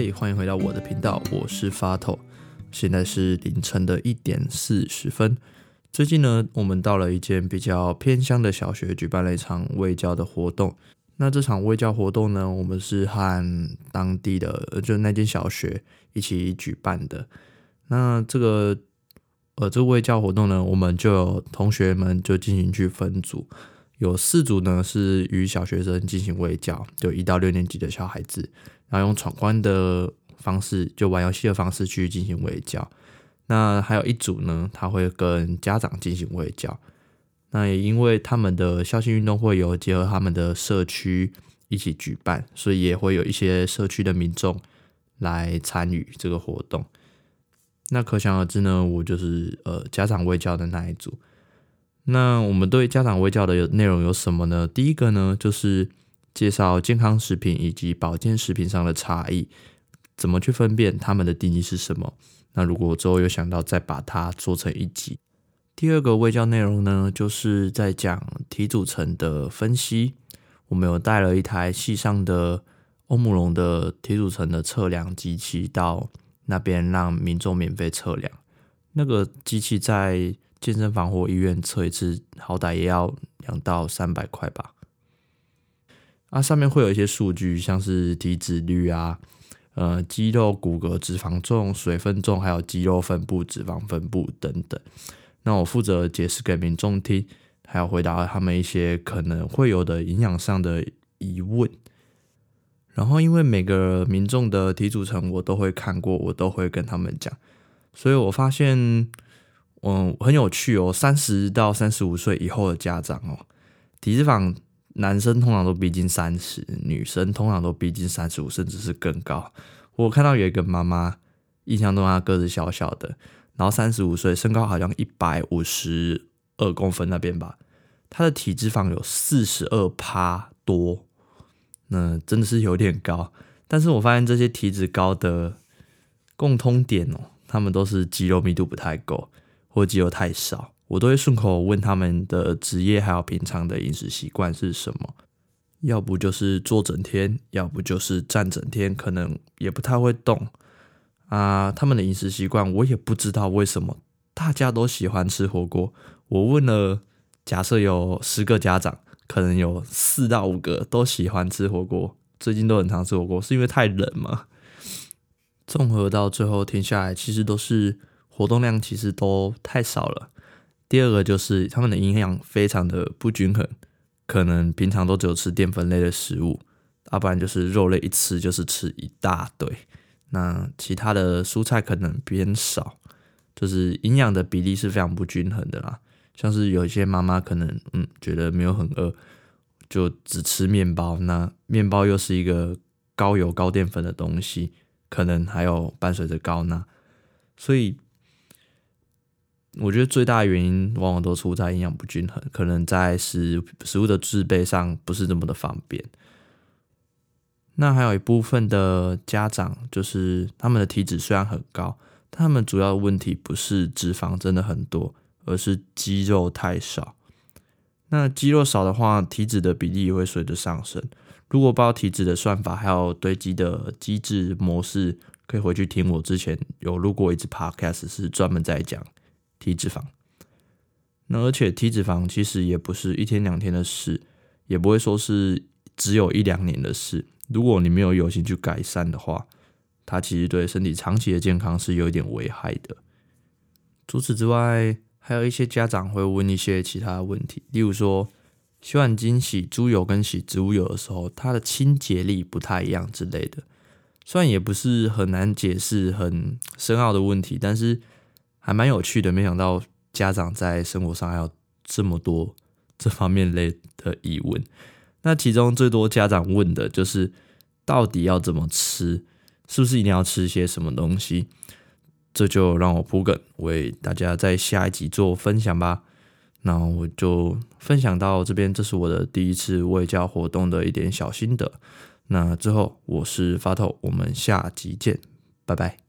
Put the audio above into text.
嘿欢迎回到我的频道，我是发头。现在是凌晨的一点四十分。最近呢，我们到了一间比较偏乡的小学，举办了一场卫教的活动。那这场卫教活动呢，我们是和当地的，就那间小学一起举办的。那这个，呃，这个卫教活动呢，我们就有同学们就进行去分组，有四组呢是与小学生进行卫教，就一到六年级的小孩子，然后用闯关的方式，就玩游戏的方式去进行卫教。那还有一组呢，他会跟家长进行卫教。那也因为他们的校庆运动会有结合他们的社区一起举办，所以也会有一些社区的民众来参与这个活动。那可想而知呢，我就是呃家长卫教的那一组。那我们对家长卫教的内容有什么呢？第一个呢，就是介绍健康食品以及保健食品上的差异，怎么去分辨它们的定义是什么。那如果我之后有想到再把它做成一集。第二个卫教内容呢，就是在讲体组成的分析。我们有带了一台系上的欧姆龙的体组成的测量机器到。那边让民众免费测量，那个机器在健身房或医院测一次，好歹也要两到三百块吧。啊，上面会有一些数据，像是体脂率啊，呃，肌肉、骨骼、脂肪重、水分重，还有肌肉分布、脂肪分布等等。那我负责解释给民众听，还有回答他们一些可能会有的营养上的疑问。然后，因为每个民众的体组成我都会看过，我都会跟他们讲，所以我发现，嗯，很有趣哦。三十到三十五岁以后的家长哦，体脂肪男生通常都逼近三十，女生通常都逼近三十五，甚至是更高。我看到有一个妈妈，印象中她个子小小的，然后三十五岁，身高好像一百五十二公分那边吧，她的体脂肪有四十二趴多。那真的是有点高，但是我发现这些体脂高的共通点哦，他们都是肌肉密度不太够，或肌肉太少。我都会顺口问他们的职业还有平常的饮食习惯是什么，要不就是坐整天，要不就是站整天，可能也不太会动啊。他们的饮食习惯我也不知道为什么大家都喜欢吃火锅。我问了，假设有十个家长。可能有四到五个都喜欢吃火锅，最近都很常吃火锅，是因为太冷吗？综合到最后听下来，其实都是活动量其实都太少了。第二个就是他们的营养非常的不均衡，可能平常都只有吃淀粉类的食物，要不然就是肉类一吃就是吃一大堆，那其他的蔬菜可能偏少，就是营养的比例是非常不均衡的啦。像是有一些妈妈可能嗯觉得没有很饿，就只吃面包。那面包又是一个高油高淀粉的东西，可能还有伴随着高钠，所以我觉得最大的原因往往都出在营养不均衡，可能在食食物的制备上不是那么的方便。那还有一部分的家长，就是他们的体脂虽然很高，但他们主要的问题不是脂肪真的很多。而是肌肉太少，那肌肉少的话，体脂的比例也会随着上升。如果不知道体脂的算法还有堆积的机制模式，可以回去听我之前有录过一支 podcast，是专门在讲体脂肪。那而且体脂肪其实也不是一天两天的事，也不会说是只有一两年的事。如果你没有有心去改善的话，它其实对身体长期的健康是有一点危害的。除此之外，还有一些家长会问一些其他的问题，例如说洗碗精洗猪油跟洗植物油的时候，它的清洁力不太一样之类的。虽然也不是很难解释、很深奥的问题，但是还蛮有趣的。没想到家长在生活上还有这么多这方面类的疑问。那其中最多家长问的就是，到底要怎么吃？是不是一定要吃些什么东西？这就让我铺梗，为大家在下一集做分享吧。那我就分享到这边，这是我的第一次卫教活动的一点小心得。那之后我是发透，我们下集见，拜拜。